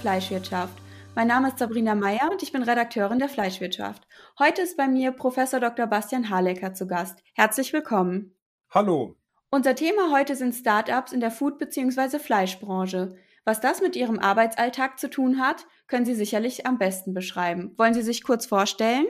Fleischwirtschaft. Mein Name ist Sabrina Meyer und ich bin Redakteurin der Fleischwirtschaft. Heute ist bei mir Professor Dr. Bastian Halecker zu Gast. Herzlich willkommen. Hallo. Unser Thema heute sind Startups in der Food- bzw. Fleischbranche. Was das mit Ihrem Arbeitsalltag zu tun hat, können Sie sicherlich am besten beschreiben. Wollen Sie sich kurz vorstellen?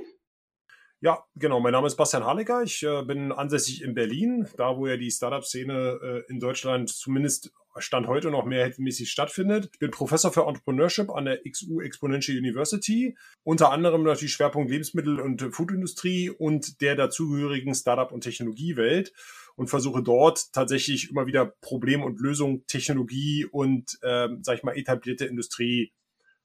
Ja, genau. Mein Name ist Bastian Halecker. Ich äh, bin ansässig in Berlin, da wo ja die Startup-Szene äh, in Deutschland zumindest Stand heute noch mehrheitsmäßig stattfindet. Ich bin Professor für Entrepreneurship an der XU Exponential University. Unter anderem natürlich Schwerpunkt Lebensmittel- und Foodindustrie und der dazugehörigen Startup- und Technologiewelt und versuche dort tatsächlich immer wieder Problem und Lösung, Technologie und, äh, sag ich mal, etablierte Industrie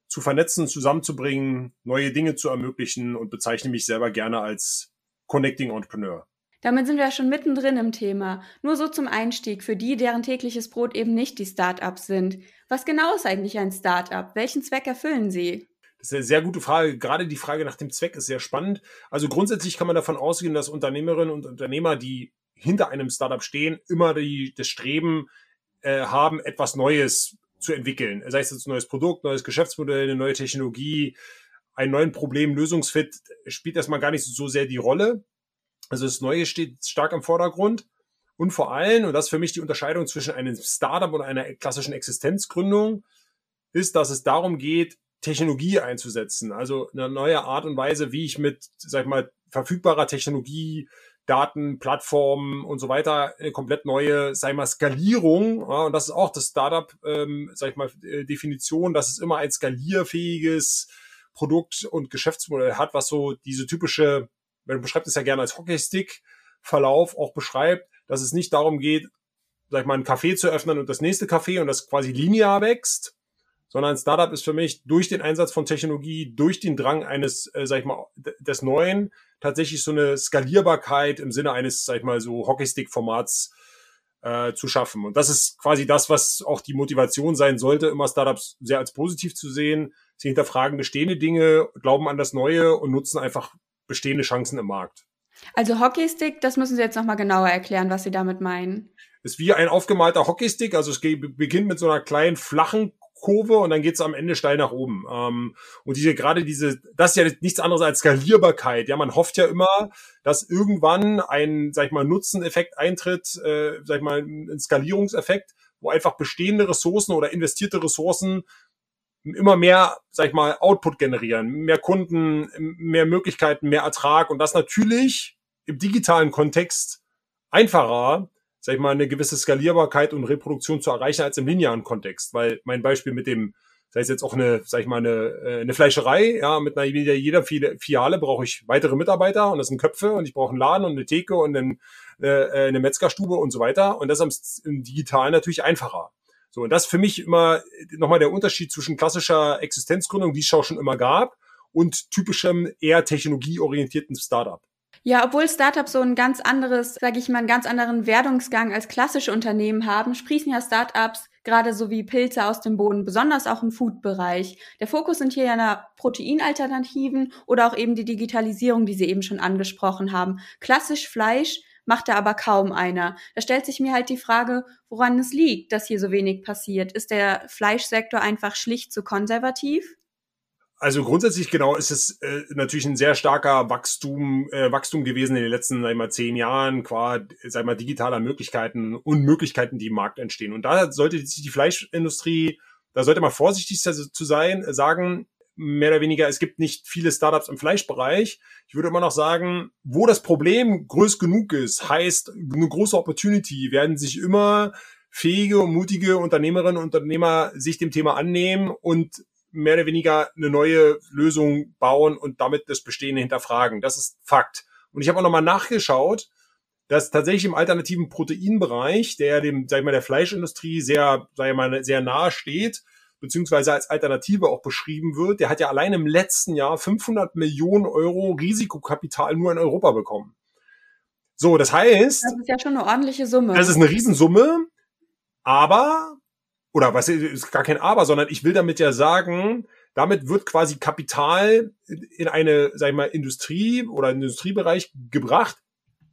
zu vernetzen, zusammenzubringen, neue Dinge zu ermöglichen und bezeichne mich selber gerne als Connecting Entrepreneur. Damit sind wir ja schon mittendrin im Thema. Nur so zum Einstieg für die, deren tägliches Brot eben nicht die Startups sind. Was genau ist eigentlich ein Startup? Welchen Zweck erfüllen sie? Das ist eine sehr gute Frage. Gerade die Frage nach dem Zweck ist sehr spannend. Also grundsätzlich kann man davon ausgehen, dass Unternehmerinnen und Unternehmer, die hinter einem Startup stehen, immer die, das Streben äh, haben, etwas Neues zu entwickeln. Sei es jetzt ein neues Produkt, neues Geschäftsmodell, eine neue Technologie, einen neuen Problem, Lösungsfit, spielt erstmal gar nicht so sehr die Rolle. Also das Neue steht stark im Vordergrund. Und vor allem, und das ist für mich die Unterscheidung zwischen einem Startup und einer klassischen Existenzgründung, ist, dass es darum geht, Technologie einzusetzen. Also eine neue Art und Weise, wie ich mit, sag ich mal, verfügbarer Technologie Daten, Plattformen und so weiter, eine komplett neue, sag ich mal, Skalierung. Ja, und das ist auch das Startup, ähm, sag ich mal, äh, Definition, dass es immer ein skalierfähiges Produkt und Geschäftsmodell hat, was so diese typische, man beschreibt es ja gerne als Hockeystick-Verlauf auch beschreibt, dass es nicht darum geht, sag ich mal, ein Café zu öffnen und das nächste Café und das quasi linear wächst, sondern ein Startup ist für mich durch den Einsatz von Technologie, durch den Drang eines, äh, sag ich mal, des Neuen tatsächlich so eine Skalierbarkeit im Sinne eines, sag ich mal, so Hockeystick-Formats äh, zu schaffen. Und das ist quasi das, was auch die Motivation sein sollte, immer Startups sehr als positiv zu sehen. Sie hinterfragen bestehende Dinge, glauben an das Neue und nutzen einfach bestehende Chancen im Markt. Also Hockeystick, das müssen Sie jetzt nochmal genauer erklären, was Sie damit meinen. Ist wie ein aufgemalter Hockeystick, also es beginnt mit so einer kleinen flachen Kurve und dann geht's am Ende steil nach oben. Ähm, und diese gerade diese, das ist ja nichts anderes als Skalierbarkeit. Ja, man hofft ja immer, dass irgendwann ein, sag ich mal, Nutzeneffekt eintritt, äh, sag ich mal, ein Skalierungseffekt, wo einfach bestehende Ressourcen oder investierte Ressourcen immer mehr, sag ich mal, Output generieren, mehr Kunden, mehr Möglichkeiten, mehr Ertrag und das natürlich im digitalen Kontext einfacher, sag ich mal, eine gewisse Skalierbarkeit und Reproduktion zu erreichen als im linearen Kontext. Weil mein Beispiel mit dem, sei es jetzt auch eine, sag ich mal, eine, äh, eine Fleischerei, ja, mit einer jeder Filiale brauche ich weitere Mitarbeiter und das sind Köpfe und ich brauche einen Laden und eine Theke und einen, äh, eine Metzgerstube und so weiter. Und das ist im Digitalen natürlich einfacher. So, und das für mich immer nochmal der Unterschied zwischen klassischer Existenzgründung, die es auch schon immer gab, und typischem eher technologieorientierten Startup. Ja, obwohl Startups so ein ganz anderes, sage ich mal, einen ganz anderen Werdungsgang als klassische Unternehmen haben, sprießen ja Startups gerade so wie Pilze aus dem Boden, besonders auch im Food-Bereich. Der Fokus sind hier ja Proteinalternativen oder auch eben die Digitalisierung, die Sie eben schon angesprochen haben. Klassisch Fleisch macht da aber kaum einer. Da stellt sich mir halt die Frage, woran es liegt, dass hier so wenig passiert. Ist der Fleischsektor einfach schlicht zu konservativ? Also grundsätzlich genau ist es äh, natürlich ein sehr starker Wachstum, äh, Wachstum gewesen in den letzten, sag mal, zehn Jahren, qua, sag mal, digitaler Möglichkeiten und Möglichkeiten, die im Markt entstehen. Und da sollte sich die Fleischindustrie, da sollte man vorsichtig zu sein, sagen, mehr oder weniger, es gibt nicht viele Startups im Fleischbereich. Ich würde immer noch sagen, wo das Problem groß genug ist, heißt eine große Opportunity, werden sich immer fähige und mutige Unternehmerinnen und Unternehmer sich dem Thema annehmen und mehr oder weniger eine neue Lösung bauen und damit das Bestehende hinterfragen. Das ist Fakt. Und ich habe auch nochmal nachgeschaut, dass tatsächlich im alternativen Proteinbereich, der dem, sag ich mal, der Fleischindustrie sehr, sag ich mal, sehr nahe steht, beziehungsweise als Alternative auch beschrieben wird, der hat ja allein im letzten Jahr 500 Millionen Euro Risikokapital nur in Europa bekommen. So, das heißt. Das ist ja schon eine ordentliche Summe. Das ist eine Riesensumme, aber oder was ist gar kein Aber, sondern ich will damit ja sagen, damit wird quasi Kapital in eine, sag ich mal, Industrie oder einen Industriebereich gebracht,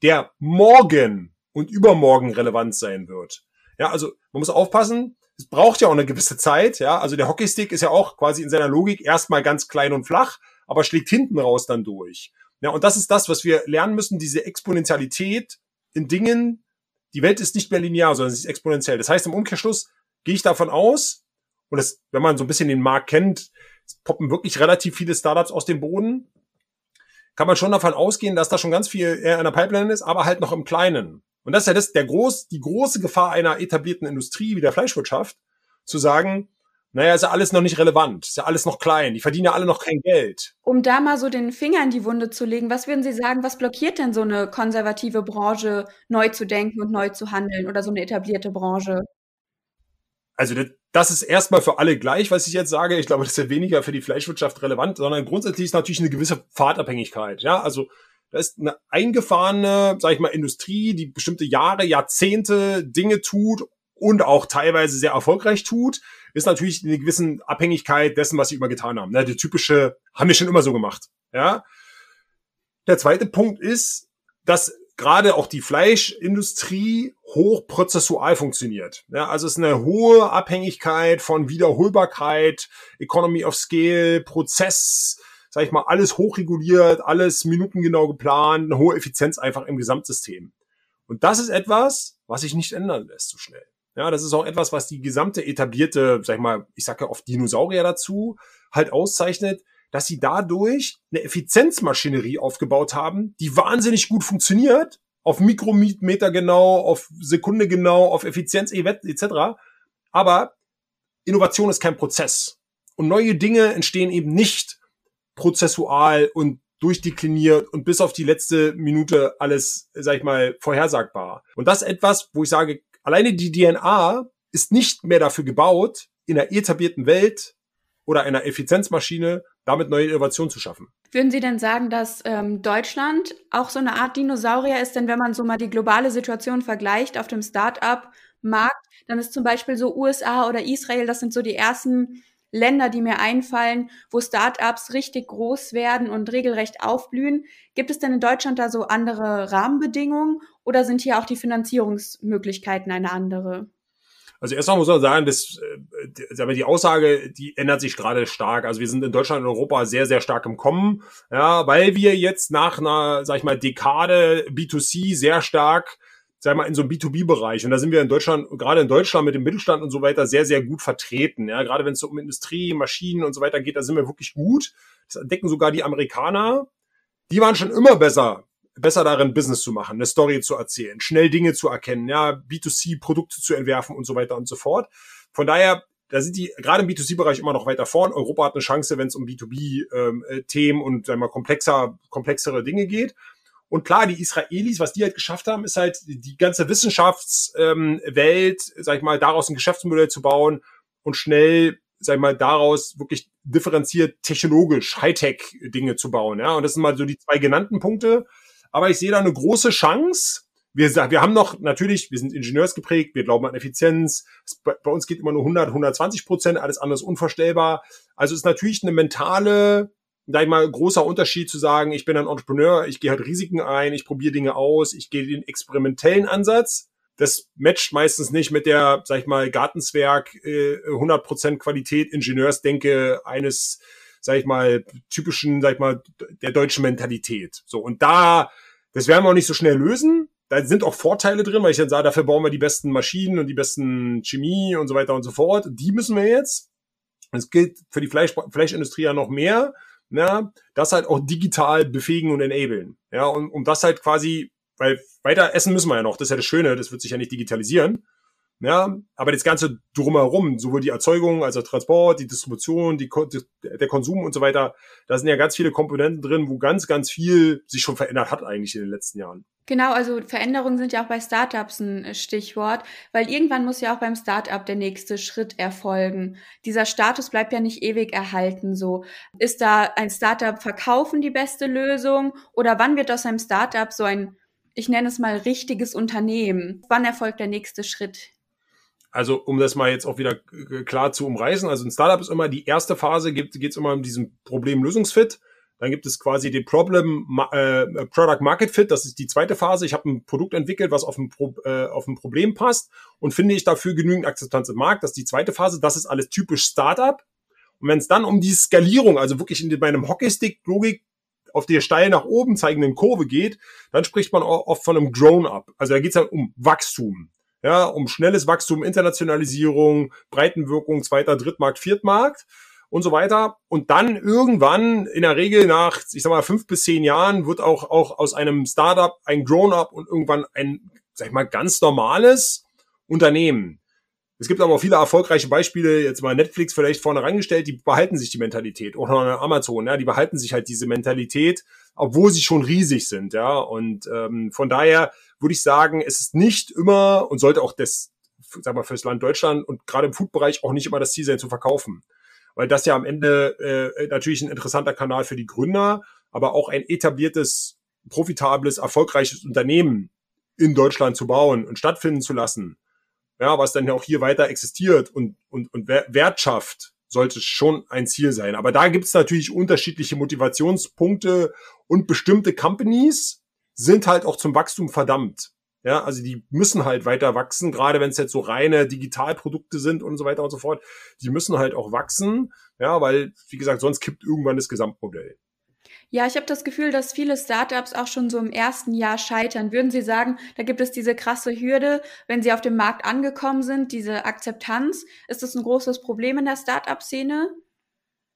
der morgen und übermorgen relevant sein wird. Ja, also man muss aufpassen, es braucht ja auch eine gewisse Zeit, ja. Also der Hockeystick ist ja auch quasi in seiner Logik erstmal ganz klein und flach, aber schlägt hinten raus dann durch. Ja, und das ist das, was wir lernen müssen, diese Exponentialität in Dingen. Die Welt ist nicht mehr linear, sondern sie ist exponentiell. Das heißt, im Umkehrschluss gehe ich davon aus, und das, wenn man so ein bisschen den Markt kennt, es poppen wirklich relativ viele Startups aus dem Boden, kann man schon davon ausgehen, dass da schon ganz viel eher in der Pipeline ist, aber halt noch im Kleinen. Und das ist ja das, der groß, die große Gefahr einer etablierten Industrie wie der Fleischwirtschaft, zu sagen, naja, ist ja alles noch nicht relevant, ist ja alles noch klein, die verdienen ja alle noch kein Geld. Um da mal so den Finger in die Wunde zu legen, was würden Sie sagen, was blockiert denn so eine konservative Branche, neu zu denken und neu zu handeln oder so eine etablierte Branche? Also das ist erstmal für alle gleich, was ich jetzt sage. Ich glaube, das ist ja weniger für die Fleischwirtschaft relevant, sondern grundsätzlich ist natürlich eine gewisse Fahrtabhängigkeit. Ja, also da ist eine eingefahrene, sag ich mal, Industrie, die bestimmte Jahre, Jahrzehnte Dinge tut und auch teilweise sehr erfolgreich tut, ist natürlich eine gewisse Abhängigkeit dessen, was sie immer getan haben. Ne, die typische, haben wir schon immer so gemacht. Ja. Der zweite Punkt ist, dass gerade auch die Fleischindustrie hochprozessual funktioniert. Ja, also es ist eine hohe Abhängigkeit von Wiederholbarkeit, Economy of Scale, Prozess, sag ich mal, alles hochreguliert, alles minutengenau geplant, eine hohe Effizienz einfach im Gesamtsystem. Und das ist etwas, was sich nicht ändern lässt so schnell. Ja, das ist auch etwas, was die gesamte etablierte, sag ich mal, ich sage ja oft Dinosaurier dazu, halt auszeichnet, dass sie dadurch eine Effizienzmaschinerie aufgebaut haben, die wahnsinnig gut funktioniert, auf Mikrometer genau, auf Sekunde genau, auf Effizienz etc. Aber Innovation ist kein Prozess. Und neue Dinge entstehen eben nicht prozessual und durchdekliniert und bis auf die letzte Minute alles, sag ich mal, vorhersagbar. Und das etwas, wo ich sage, alleine die DNA ist nicht mehr dafür gebaut, in einer etablierten Welt oder einer Effizienzmaschine damit neue Innovationen zu schaffen. Würden Sie denn sagen, dass ähm, Deutschland auch so eine Art Dinosaurier ist? Denn wenn man so mal die globale Situation vergleicht auf dem Start-up-Markt, dann ist zum Beispiel so USA oder Israel, das sind so die ersten Länder, die mir einfallen, wo Startups richtig groß werden und regelrecht aufblühen. Gibt es denn in Deutschland da so andere Rahmenbedingungen oder sind hier auch die Finanzierungsmöglichkeiten eine andere? Also erstmal muss man sagen, dass äh, die Aussage, die ändert sich gerade stark. Also wir sind in Deutschland und Europa sehr, sehr stark im Kommen, ja, weil wir jetzt nach einer, sag ich mal, Dekade B2C sehr stark sag mal, in so einem B2B-Bereich. Und da sind wir in Deutschland, gerade in Deutschland mit dem Mittelstand und so weiter, sehr, sehr gut vertreten. Ja, gerade wenn es so um Industrie, Maschinen und so weiter geht, da sind wir wirklich gut. Das entdecken sogar die Amerikaner. Die waren schon immer besser, besser darin, Business zu machen, eine Story zu erzählen, schnell Dinge zu erkennen, ja, B2C-Produkte zu entwerfen und so weiter und so fort. Von daher, da sind die gerade im B2C-Bereich immer noch weiter vorn. Europa hat eine Chance, wenn es um B2B-Themen ähm, und sagen wir, komplexer, komplexere Dinge geht. Und klar, die Israelis, was die halt geschafft haben, ist halt die ganze Wissenschaftswelt, ähm, sag ich mal, daraus ein Geschäftsmodell zu bauen und schnell, sag ich mal, daraus wirklich differenziert technologisch Hightech-Dinge zu bauen. Ja, und das sind mal so die zwei genannten Punkte. Aber ich sehe da eine große Chance. Wir, wir haben noch natürlich, wir sind ingenieursgeprägt, wir glauben an Effizienz. Bei uns geht immer nur 100, 120 Prozent, alles andere ist unvorstellbar. Also ist natürlich eine mentale sag ich mal, großer Unterschied zu sagen, ich bin ein Entrepreneur, ich gehe halt Risiken ein, ich probiere Dinge aus, ich gehe den experimentellen Ansatz. Das matcht meistens nicht mit der, sag ich mal, Gartenzwerg, äh, 100% Qualität, Ingenieursdenke eines, sag ich mal, typischen, sag ich mal, der deutschen Mentalität. So, und da, das werden wir auch nicht so schnell lösen. Da sind auch Vorteile drin, weil ich dann sage, dafür bauen wir die besten Maschinen und die besten Chemie und so weiter und so fort. Die müssen wir jetzt. Das gilt für die Fleisch, Fleischindustrie ja noch mehr ja, das halt auch digital befähigen und enablen. Ja, und um das halt quasi, weil weiter essen müssen wir ja noch, das ist ja das Schöne, das wird sich ja nicht digitalisieren. Ja, aber das Ganze drumherum, sowohl die Erzeugung als auch Transport, die Distribution, die, der Konsum und so weiter, da sind ja ganz viele Komponenten drin, wo ganz, ganz viel sich schon verändert hat eigentlich in den letzten Jahren. Genau, also Veränderungen sind ja auch bei Startups ein Stichwort, weil irgendwann muss ja auch beim Startup der nächste Schritt erfolgen. Dieser Status bleibt ja nicht ewig erhalten so. Ist da ein Startup verkaufen die beste Lösung oder wann wird aus einem Startup so ein, ich nenne es mal, richtiges Unternehmen? Wann erfolgt der nächste Schritt? Also um das mal jetzt auch wieder klar zu umreißen, also ein Startup ist immer die erste Phase, geht es immer um diesen Problemlösungsfit. Dann gibt es quasi den Problem äh, Product Market Fit, das ist die zweite Phase. Ich habe ein Produkt entwickelt, was auf ein, Pro, äh, auf ein Problem passt und finde ich dafür genügend Akzeptanz im Markt. Das ist die zweite Phase. Das ist alles typisch Startup. Und wenn es dann um die Skalierung, also wirklich in meinem Hockeystick-Logik auf der steil nach oben zeigenden Kurve geht, dann spricht man oft von einem Grown-up. Also da geht es dann um Wachstum. Ja, um schnelles Wachstum, Internationalisierung, Breitenwirkung, zweiter, Drittmarkt, Viertmarkt und so weiter. Und dann irgendwann, in der Regel nach, ich sag mal, fünf bis zehn Jahren, wird auch, auch aus einem Startup ein Grown-up und irgendwann ein, sag ich mal, ganz normales Unternehmen. Es gibt aber auch viele erfolgreiche Beispiele, jetzt mal Netflix vielleicht vorne rangestellt, die behalten sich die Mentalität. Oder Amazon, ja, die behalten sich halt diese Mentalität, obwohl sie schon riesig sind, ja. Und ähm, von daher würde ich sagen, es ist nicht immer und sollte auch das, sag mal, fürs Land Deutschland und gerade im Food-Bereich auch nicht immer das Ziel sein, zu verkaufen. Weil das ja am Ende äh, natürlich ein interessanter Kanal für die Gründer, aber auch ein etabliertes, profitables, erfolgreiches Unternehmen in Deutschland zu bauen und stattfinden zu lassen ja, was dann auch hier weiter existiert und, und, und Wert schafft, sollte schon ein Ziel sein. Aber da gibt es natürlich unterschiedliche Motivationspunkte und bestimmte Companies sind halt auch zum Wachstum verdammt. Ja, also die müssen halt weiter wachsen, gerade wenn es jetzt so reine Digitalprodukte sind und so weiter und so fort. Die müssen halt auch wachsen, ja, weil, wie gesagt, sonst kippt irgendwann das Gesamtmodell. Ja, ich habe das Gefühl, dass viele Startups auch schon so im ersten Jahr scheitern. Würden Sie sagen, da gibt es diese krasse Hürde, wenn sie auf dem Markt angekommen sind, diese Akzeptanz? Ist das ein großes Problem in der Startup-Szene?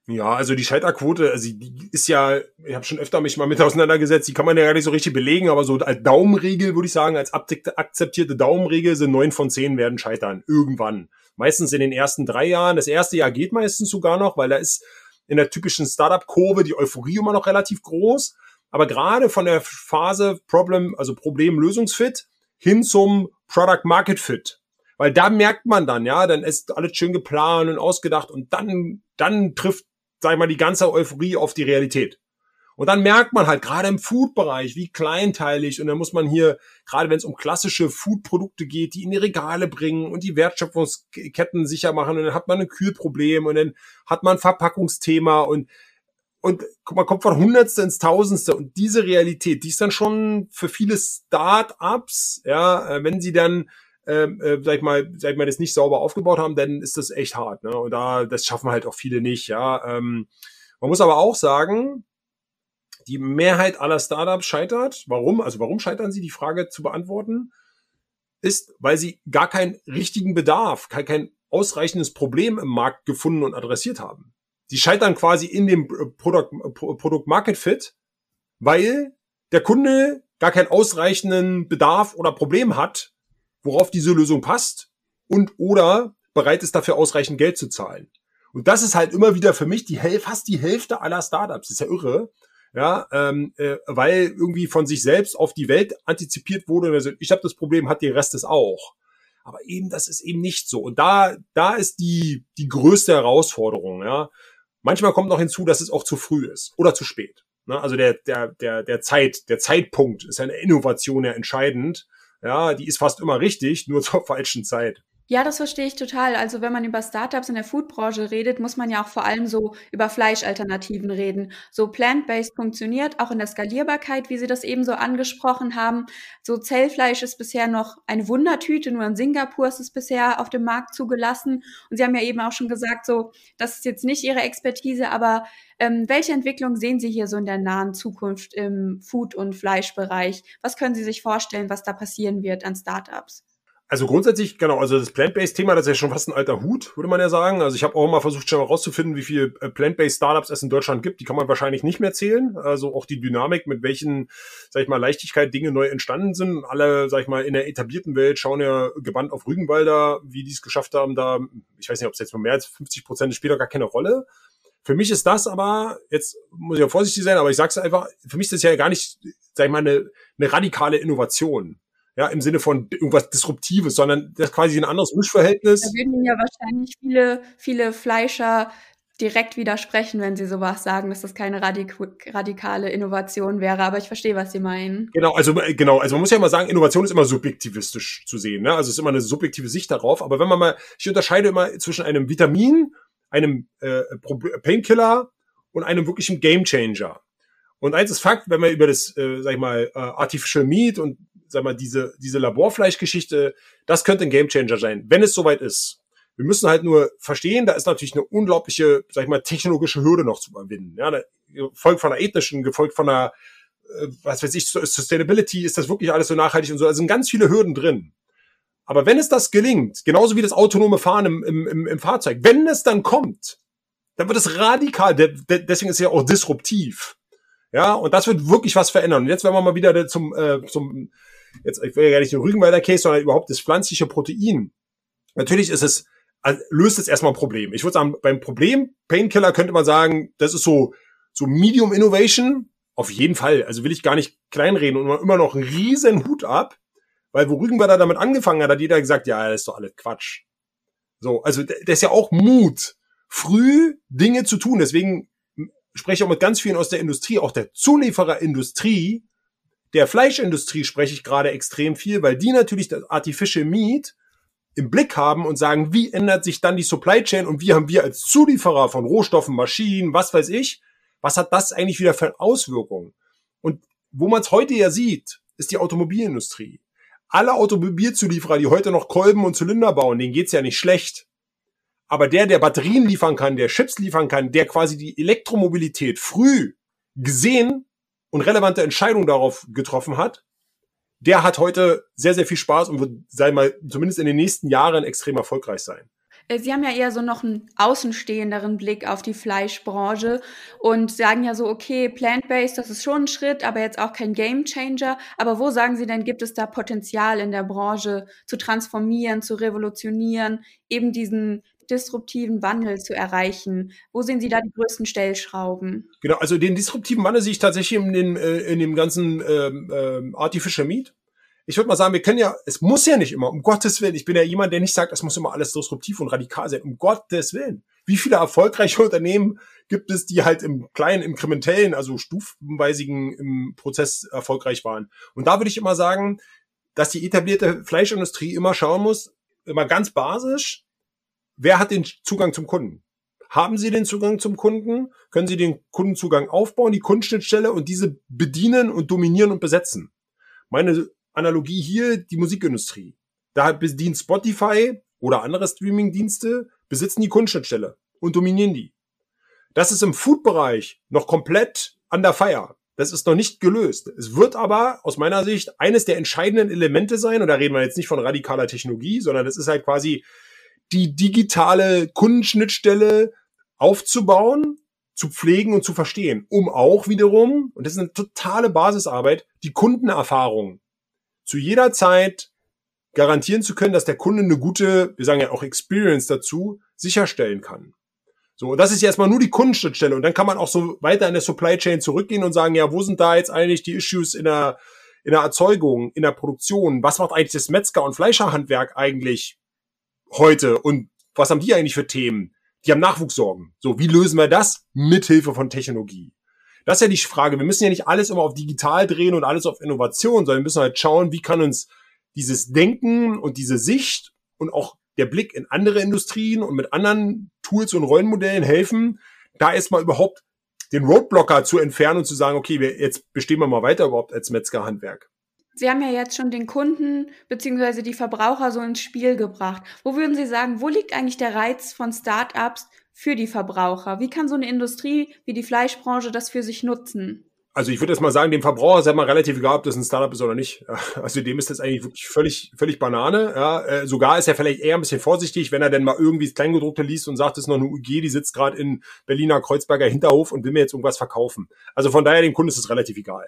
Ja, also die Scheiterquote, also die ist ja, ich habe schon öfter mich mal mit auseinandergesetzt, die kann man ja gar nicht so richtig belegen, aber so als Daumenregel würde ich sagen, als akzeptierte Daumenregel sind neun von zehn werden scheitern, irgendwann. Meistens in den ersten drei Jahren. Das erste Jahr geht meistens sogar noch, weil da ist in der typischen Startup-Kurve die Euphorie immer noch relativ groß. Aber gerade von der Phase Problem, also Problem-Lösungsfit hin zum Product-Market-Fit. Weil da merkt man dann, ja, dann ist alles schön geplant und ausgedacht und dann, dann trifft, sag ich mal, die ganze Euphorie auf die Realität. Und dann merkt man halt gerade im Food-Bereich, wie kleinteilig und dann muss man hier, gerade wenn es um klassische Food-Produkte geht, die in die Regale bringen und die Wertschöpfungsketten sicher machen und dann hat man ein Kühlproblem und dann hat man ein Verpackungsthema und und man kommt von Hundertste ins Tausendste und diese Realität, die ist dann schon für viele Start-ups, ja, äh, wenn sie dann ähm, äh, sag ich mal, sag ich mal, das nicht sauber aufgebaut haben, dann ist das echt hart. Ne? Und da, das schaffen halt auch viele nicht. Ja, ähm, man muss aber auch sagen, die Mehrheit aller Startups scheitert. Warum? Also warum scheitern sie? Die Frage zu beantworten ist, weil sie gar keinen richtigen Bedarf, kein, kein ausreichendes Problem im Markt gefunden und adressiert haben. Sie scheitern quasi in dem Product, Product Market Fit, weil der Kunde gar keinen ausreichenden Bedarf oder Problem hat, worauf diese Lösung passt und oder bereit ist dafür ausreichend Geld zu zahlen. Und das ist halt immer wieder für mich die fast die Hälfte aller Startups. Das ist ja irre ja, ähm, äh, weil irgendwie von sich selbst auf die Welt antizipiert wurde. Also ich habe das Problem, hat der Rest es auch. Aber eben, das ist eben nicht so. Und da, da ist die, die größte Herausforderung, ja. Manchmal kommt noch hinzu, dass es auch zu früh ist oder zu spät. Ne? Also der, der, der, der Zeit, der Zeitpunkt ist eine Innovation ja entscheidend. Ja, die ist fast immer richtig, nur zur falschen Zeit. Ja, das verstehe ich total. Also wenn man über Startups in der Foodbranche redet, muss man ja auch vor allem so über Fleischalternativen reden. So plant-based funktioniert auch in der Skalierbarkeit, wie Sie das eben so angesprochen haben. So Zellfleisch ist bisher noch eine Wundertüte, nur in Singapur ist es bisher auf dem Markt zugelassen. Und Sie haben ja eben auch schon gesagt, so das ist jetzt nicht Ihre Expertise, aber ähm, welche Entwicklung sehen Sie hier so in der nahen Zukunft im Food- und Fleischbereich? Was können Sie sich vorstellen, was da passieren wird an Startups? Also grundsätzlich, genau, also das Plant-Based-Thema, das ist ja schon fast ein alter Hut, würde man ja sagen. Also ich habe auch mal versucht, schon mal rauszufinden, wie viele äh, Plant-Based Startups es in Deutschland gibt. Die kann man wahrscheinlich nicht mehr zählen. Also auch die Dynamik, mit welchen, sag ich mal, Leichtigkeit Dinge neu entstanden sind. Alle, sag ich mal, in der etablierten Welt schauen ja gebannt auf Rügenwalder, wie die es geschafft haben, da, ich weiß nicht, ob es jetzt mal mehr als 50 Prozent spielt doch gar keine Rolle. Für mich ist das aber, jetzt muss ich ja vorsichtig sein, aber ich sag's einfach, für mich ist das ja gar nicht, sag ich mal, eine, eine radikale Innovation ja, im Sinne von irgendwas Disruptives, sondern das ist quasi ein anderes Mischverhältnis. Da würden ja wahrscheinlich viele, viele Fleischer direkt widersprechen, wenn sie sowas sagen, dass das keine radik radikale Innovation wäre. Aber ich verstehe, was Sie meinen. Genau, also äh, genau, also man muss ja mal sagen, Innovation ist immer subjektivistisch zu sehen. Ne? Also es ist immer eine subjektive Sicht darauf. Aber wenn man mal, ich unterscheide immer zwischen einem Vitamin, einem äh, Painkiller und einem wirklichen Gamechanger. Und eins ist Fakt, wenn wir über das, äh, sag ich mal, äh, Artificial Meat und sag mal, diese, diese Laborfleischgeschichte, das könnte ein Gamechanger sein, wenn es soweit ist. Wir müssen halt nur verstehen, da ist natürlich eine unglaubliche, sag ich mal, technologische Hürde noch zu überwinden. Ja, gefolgt von einer ethnischen, gefolgt von einer, äh, was weiß ich, Sustainability, ist das wirklich alles so nachhaltig und so. Also sind ganz viele Hürden drin. Aber wenn es das gelingt, genauso wie das autonome Fahren im, im, im, Fahrzeug, wenn es dann kommt, dann wird es radikal, deswegen ist es ja auch disruptiv. Ja, und das wird wirklich was verändern. Und jetzt, wenn wir mal wieder zum, äh, zum jetzt, ich will ja gar nicht den Rügenwalder Case, sondern überhaupt das pflanzliche Protein. Natürlich ist es, also löst es erstmal ein Problem. Ich würde sagen, beim Problem Painkiller könnte man sagen, das ist so, so Medium Innovation. Auf jeden Fall. Also will ich gar nicht kleinreden und immer noch einen riesen Hut ab. Weil wo Rügenwalder damit angefangen hat, hat jeder gesagt, ja, das ist doch alles Quatsch. So, also das ist ja auch Mut, früh Dinge zu tun. Deswegen spreche ich auch mit ganz vielen aus der Industrie, auch der Zuliefererindustrie, der Fleischindustrie spreche ich gerade extrem viel, weil die natürlich das Artificial Meat im Blick haben und sagen, wie ändert sich dann die Supply Chain und wie haben wir als Zulieferer von Rohstoffen, Maschinen, was weiß ich, was hat das eigentlich wieder für Auswirkungen? Und wo man es heute ja sieht, ist die Automobilindustrie. Alle Automobilzulieferer, die heute noch Kolben und Zylinder bauen, denen geht's ja nicht schlecht. Aber der, der Batterien liefern kann, der Chips liefern kann, der quasi die Elektromobilität früh gesehen und relevante Entscheidungen darauf getroffen hat, der hat heute sehr, sehr viel Spaß und wird, sei mal, zumindest in den nächsten Jahren extrem erfolgreich sein. Äh, Sie haben ja eher so noch einen außenstehenderen Blick auf die Fleischbranche und sagen ja so, okay, plant-based, das ist schon ein Schritt, aber jetzt auch kein Gamechanger. Aber wo sagen Sie denn, gibt es da Potenzial in der Branche zu transformieren, zu revolutionieren, eben diesen, disruptiven Wandel zu erreichen? Wo sehen Sie da die größten Stellschrauben? Genau, also den disruptiven Wandel sehe ich tatsächlich in, den, äh, in dem ganzen ähm, äh, Artificial Meat. Ich würde mal sagen, wir können ja, es muss ja nicht immer, um Gottes Willen. Ich bin ja jemand, der nicht sagt, es muss immer alles disruptiv und radikal sein. Um Gottes Willen. Wie viele erfolgreiche Unternehmen gibt es, die halt im kleinen, inkrementellen, also stufenweisigen im Prozess erfolgreich waren? Und da würde ich immer sagen, dass die etablierte Fleischindustrie immer schauen muss, immer ganz basisch, wer hat den Zugang zum Kunden? Haben Sie den Zugang zum Kunden? Können Sie den Kundenzugang aufbauen, die Kundenschnittstelle und diese bedienen und dominieren und besetzen? Meine Analogie hier, die Musikindustrie. Da bedient Spotify oder andere Streamingdienste, besitzen die Kundenschnittstelle und dominieren die. Das ist im Food-Bereich noch komplett an der Feier. Das ist noch nicht gelöst. Es wird aber aus meiner Sicht eines der entscheidenden Elemente sein, und da reden wir jetzt nicht von radikaler Technologie, sondern das ist halt quasi die digitale Kundenschnittstelle aufzubauen, zu pflegen und zu verstehen, um auch wiederum, und das ist eine totale Basisarbeit, die Kundenerfahrung zu jeder Zeit garantieren zu können, dass der Kunde eine gute, wir sagen ja auch Experience dazu, sicherstellen kann. So, das ist jetzt mal nur die Kundenschnittstelle und dann kann man auch so weiter in der Supply Chain zurückgehen und sagen, ja, wo sind da jetzt eigentlich die Issues in der, in der Erzeugung, in der Produktion? Was macht eigentlich das Metzger- und Fleischerhandwerk eigentlich heute und was haben die eigentlich für Themen? Die haben Nachwuchssorgen. So, wie lösen wir das? Mithilfe von Technologie. Das ist ja die Frage. Wir müssen ja nicht alles immer auf digital drehen und alles auf Innovation, sondern wir müssen halt schauen, wie kann uns dieses Denken und diese Sicht und auch der Blick in andere Industrien und mit anderen Tools und Rollenmodellen helfen, da erstmal überhaupt den Roadblocker zu entfernen und zu sagen, okay, wir, jetzt bestehen wir mal weiter überhaupt als Metzgerhandwerk. Sie haben ja jetzt schon den Kunden bzw. die Verbraucher so ins Spiel gebracht. Wo würden Sie sagen, wo liegt eigentlich der Reiz von Startups für die Verbraucher? Wie kann so eine Industrie wie die Fleischbranche das für sich nutzen? Also ich würde jetzt mal sagen, dem Verbraucher ist ja mal relativ egal, ob das ein Startup ist oder nicht. Also dem ist das eigentlich wirklich völlig, völlig Banane. Ja, äh, sogar ist er vielleicht eher ein bisschen vorsichtig, wenn er denn mal irgendwie das Kleingedruckte liest und sagt, das ist noch eine UG, die sitzt gerade in Berliner Kreuzberger Hinterhof und will mir jetzt irgendwas verkaufen. Also von daher, dem Kunden ist es relativ egal.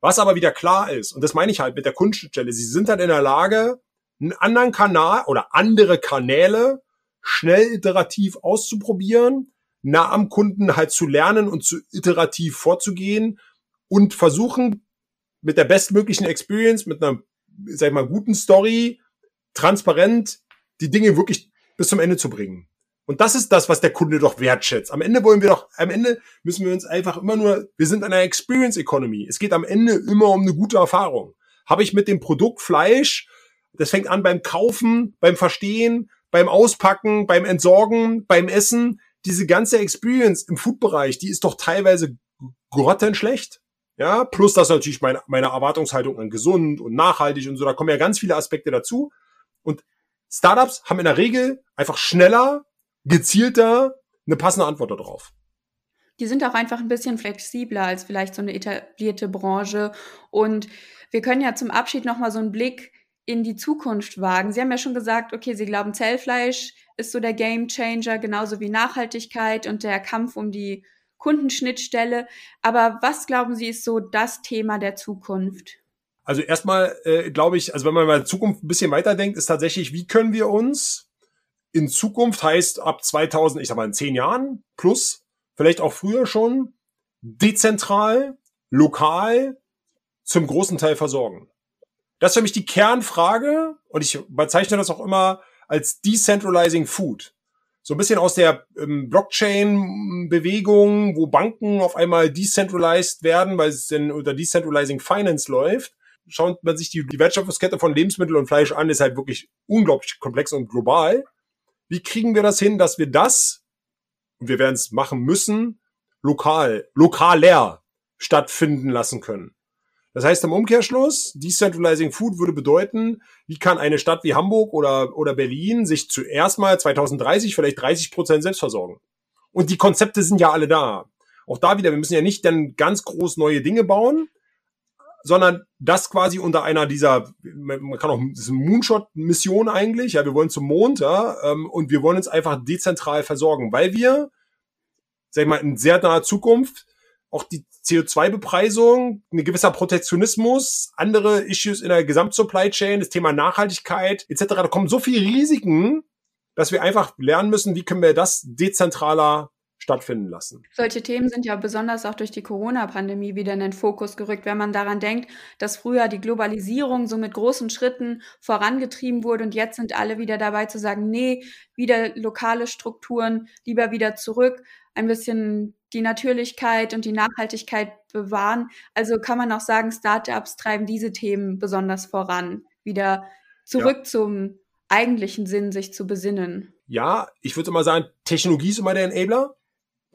Was aber wieder klar ist, und das meine ich halt mit der Kunststelle, sie sind halt in der Lage, einen anderen Kanal oder andere Kanäle schnell iterativ auszuprobieren, nah am Kunden halt zu lernen und zu iterativ vorzugehen und versuchen mit der bestmöglichen Experience, mit einer, sag ich mal, guten Story, transparent die Dinge wirklich bis zum Ende zu bringen. Und das ist das, was der Kunde doch wertschätzt. Am Ende wollen wir doch, am Ende müssen wir uns einfach immer nur, wir sind einer Experience Economy. Es geht am Ende immer um eine gute Erfahrung. Habe ich mit dem Produkt Fleisch, das fängt an beim Kaufen, beim Verstehen, beim Auspacken, beim Entsorgen, beim Essen. Diese ganze Experience im Food-Bereich, die ist doch teilweise grottenschlecht. Ja, plus das natürlich meine, meine Erwartungshaltung an gesund und nachhaltig und so. Da kommen ja ganz viele Aspekte dazu. Und Startups haben in der Regel einfach schneller, gezielter eine passende Antwort darauf. Die sind auch einfach ein bisschen flexibler als vielleicht so eine etablierte Branche. Und wir können ja zum Abschied nochmal so einen Blick in die Zukunft wagen. Sie haben ja schon gesagt, okay, Sie glauben, Zellfleisch ist so der Game Changer, genauso wie Nachhaltigkeit und der Kampf um die Kundenschnittstelle. Aber was glauben Sie ist so das Thema der Zukunft? Also erstmal äh, glaube ich, also wenn man mal in Zukunft ein bisschen weiterdenkt, ist tatsächlich, wie können wir uns in Zukunft heißt ab 2000, ich sag mal in zehn Jahren plus, vielleicht auch früher schon, dezentral, lokal zum großen Teil versorgen. Das ist für mich die Kernfrage und ich bezeichne das auch immer als Decentralizing Food so ein bisschen aus der ähm, Blockchain-Bewegung, wo Banken auf einmal decentralized werden, weil es denn unter Decentralizing Finance läuft. Schaut man sich die, Wertschöpfungskette von Lebensmittel und Fleisch an, ist halt wirklich unglaublich komplex und global. Wie kriegen wir das hin, dass wir das, und wir werden es machen müssen, lokal, lokaler stattfinden lassen können? Das heißt im Umkehrschluss, Decentralizing Food würde bedeuten, wie kann eine Stadt wie Hamburg oder, oder Berlin sich zuerst mal 2030 vielleicht 30 Prozent selbst versorgen? Und die Konzepte sind ja alle da. Auch da wieder, wir müssen ja nicht dann ganz groß neue Dinge bauen, sondern das quasi unter einer dieser, man kann auch, Moonshot-Mission eigentlich, ja, wir wollen zum Mond, ja, ähm, und wir wollen uns einfach dezentral versorgen, weil wir, sag ich mal, in sehr naher Zukunft auch die CO2-Bepreisung, ein gewisser Protektionismus, andere Issues in der Gesamtsupply Chain, das Thema Nachhaltigkeit etc. Da kommen so viele Risiken, dass wir einfach lernen müssen, wie können wir das dezentraler stattfinden lassen. Solche Themen sind ja besonders auch durch die Corona-Pandemie wieder in den Fokus gerückt, wenn man daran denkt, dass früher die Globalisierung so mit großen Schritten vorangetrieben wurde und jetzt sind alle wieder dabei zu sagen, nee, wieder lokale Strukturen, lieber wieder zurück, ein bisschen die Natürlichkeit und die Nachhaltigkeit bewahren. Also kann man auch sagen, Startups treiben diese Themen besonders voran, wieder zurück ja. zum eigentlichen Sinn sich zu besinnen. Ja, ich würde mal sagen, Technologie ist immer der Enabler.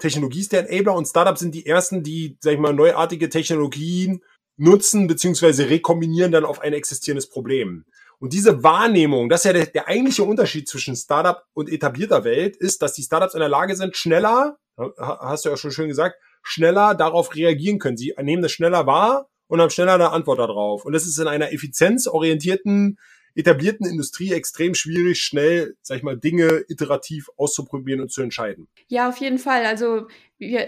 Technologie ist der Enabler und Startups sind die ersten, die, sag ich mal, neuartige Technologien nutzen beziehungsweise rekombinieren dann auf ein existierendes Problem. Und diese Wahrnehmung, das ist ja der, der eigentliche Unterschied zwischen Startup und etablierter Welt, ist, dass die Startups in der Lage sind, schneller hast du ja schon schön gesagt, schneller darauf reagieren können. Sie nehmen das schneller wahr und haben schneller eine Antwort darauf. Und das ist in einer effizienzorientierten, etablierten Industrie extrem schwierig, schnell, sag ich mal, Dinge iterativ auszuprobieren und zu entscheiden. Ja, auf jeden Fall. Also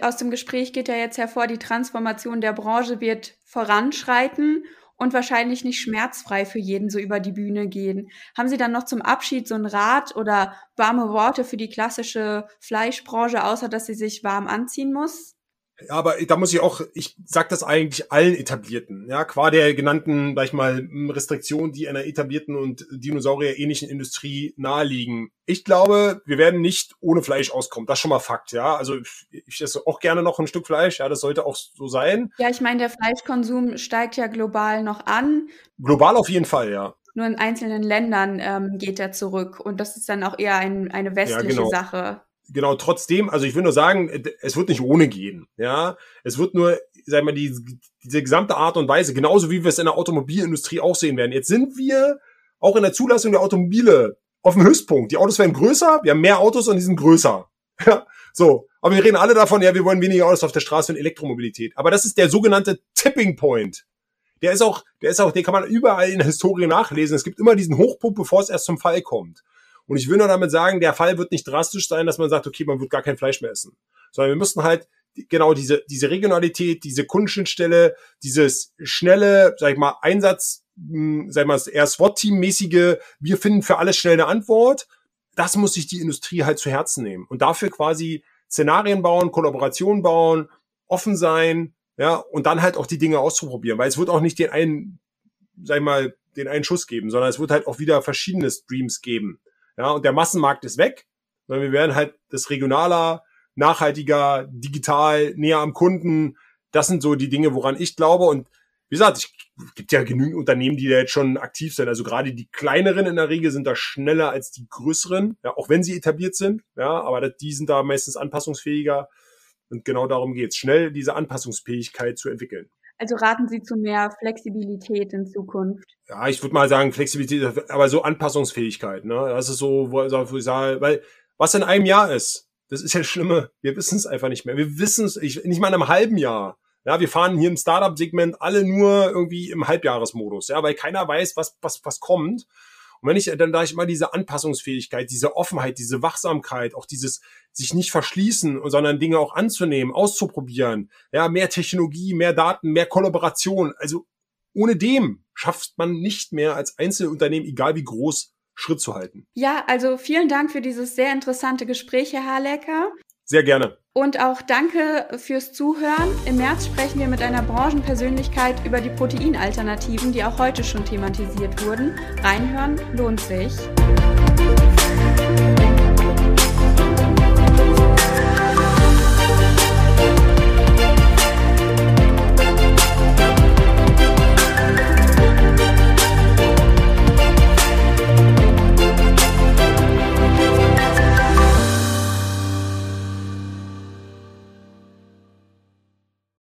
aus dem Gespräch geht ja jetzt hervor, die Transformation der Branche wird voranschreiten und wahrscheinlich nicht schmerzfrei für jeden so über die Bühne gehen. Haben Sie dann noch zum Abschied so einen Rat oder warme Worte für die klassische Fleischbranche, außer dass sie sich warm anziehen muss? Ja, aber da muss ich auch, ich sag das eigentlich allen Etablierten, ja, qua der genannten, sag ich mal, Restriktionen, die einer etablierten und Dinosaurier-ähnlichen Industrie naheliegen. Ich glaube, wir werden nicht ohne Fleisch auskommen. Das ist schon mal Fakt, ja. Also ich esse auch gerne noch ein Stück Fleisch, ja, das sollte auch so sein. Ja, ich meine, der Fleischkonsum steigt ja global noch an. Global auf jeden Fall, ja. Nur in einzelnen Ländern ähm, geht er zurück und das ist dann auch eher ein, eine westliche ja, genau. Sache genau, trotzdem, also ich will nur sagen, es wird nicht ohne gehen. Ja, es wird nur, sag mal, die, diese gesamte Art und Weise, genauso wie wir es in der Automobilindustrie auch sehen werden. Jetzt sind wir auch in der Zulassung der Automobile auf dem Höchstpunkt. Die Autos werden größer, wir haben mehr Autos und die sind größer. Ja, so. Aber wir reden alle davon, ja, wir wollen weniger Autos auf der Straße und Elektromobilität. Aber das ist der sogenannte Tipping Point. Der ist auch, der ist auch, den kann man überall in der Historie nachlesen. Es gibt immer diesen Hochpunkt, bevor es erst zum Fall kommt. Und ich will nur damit sagen, der Fall wird nicht drastisch sein, dass man sagt, okay, man wird gar kein Fleisch mehr essen. Sondern wir müssten halt genau diese, diese Regionalität, diese Kundenschnittstelle, dieses schnelle, sag ich mal, Einsatz, hm, sag ich mal, eher SWAT-Team-mäßige, wir finden für alles schnell eine Antwort. Das muss sich die Industrie halt zu Herzen nehmen. Und dafür quasi Szenarien bauen, Kollaborationen bauen, offen sein, ja, und dann halt auch die Dinge auszuprobieren, weil es wird auch nicht den einen, sag ich mal, den einen Schuss geben, sondern es wird halt auch wieder verschiedene Streams geben. Ja, und der Massenmarkt ist weg, sondern wir werden halt das regionaler, nachhaltiger, digital, näher am Kunden. Das sind so die Dinge, woran ich glaube. Und wie gesagt, es gibt ja genügend Unternehmen, die da jetzt schon aktiv sind. Also gerade die kleineren in der Regel sind da schneller als die größeren, ja, auch wenn sie etabliert sind. Ja, aber die sind da meistens anpassungsfähiger. Und genau darum geht's, schnell diese Anpassungsfähigkeit zu entwickeln. Also raten Sie zu mehr Flexibilität in Zukunft? Ja, ich würde mal sagen Flexibilität, aber so Anpassungsfähigkeit. Ne? Das ist so, wo, wo ich sage, weil was in einem Jahr ist, das ist ja Schlimme. Wir wissen es einfach nicht mehr. Wir wissen es nicht mal in einem halben Jahr. Ja, wir fahren hier im Startup-Segment alle nur irgendwie im Halbjahresmodus, ja, weil keiner weiß, was, was, was kommt. Und wenn ich, dann da ich immer diese Anpassungsfähigkeit, diese Offenheit, diese Wachsamkeit, auch dieses sich nicht verschließen, sondern Dinge auch anzunehmen, auszuprobieren, ja, mehr Technologie, mehr Daten, mehr Kollaboration. Also ohne dem schafft man nicht mehr als Einzelunternehmen, egal wie groß, Schritt zu halten. Ja, also vielen Dank für dieses sehr interessante Gespräch, Herr Harlecker. Sehr gerne. Und auch danke fürs Zuhören. Im März sprechen wir mit einer Branchenpersönlichkeit über die Proteinalternativen, die auch heute schon thematisiert wurden. Reinhören lohnt sich.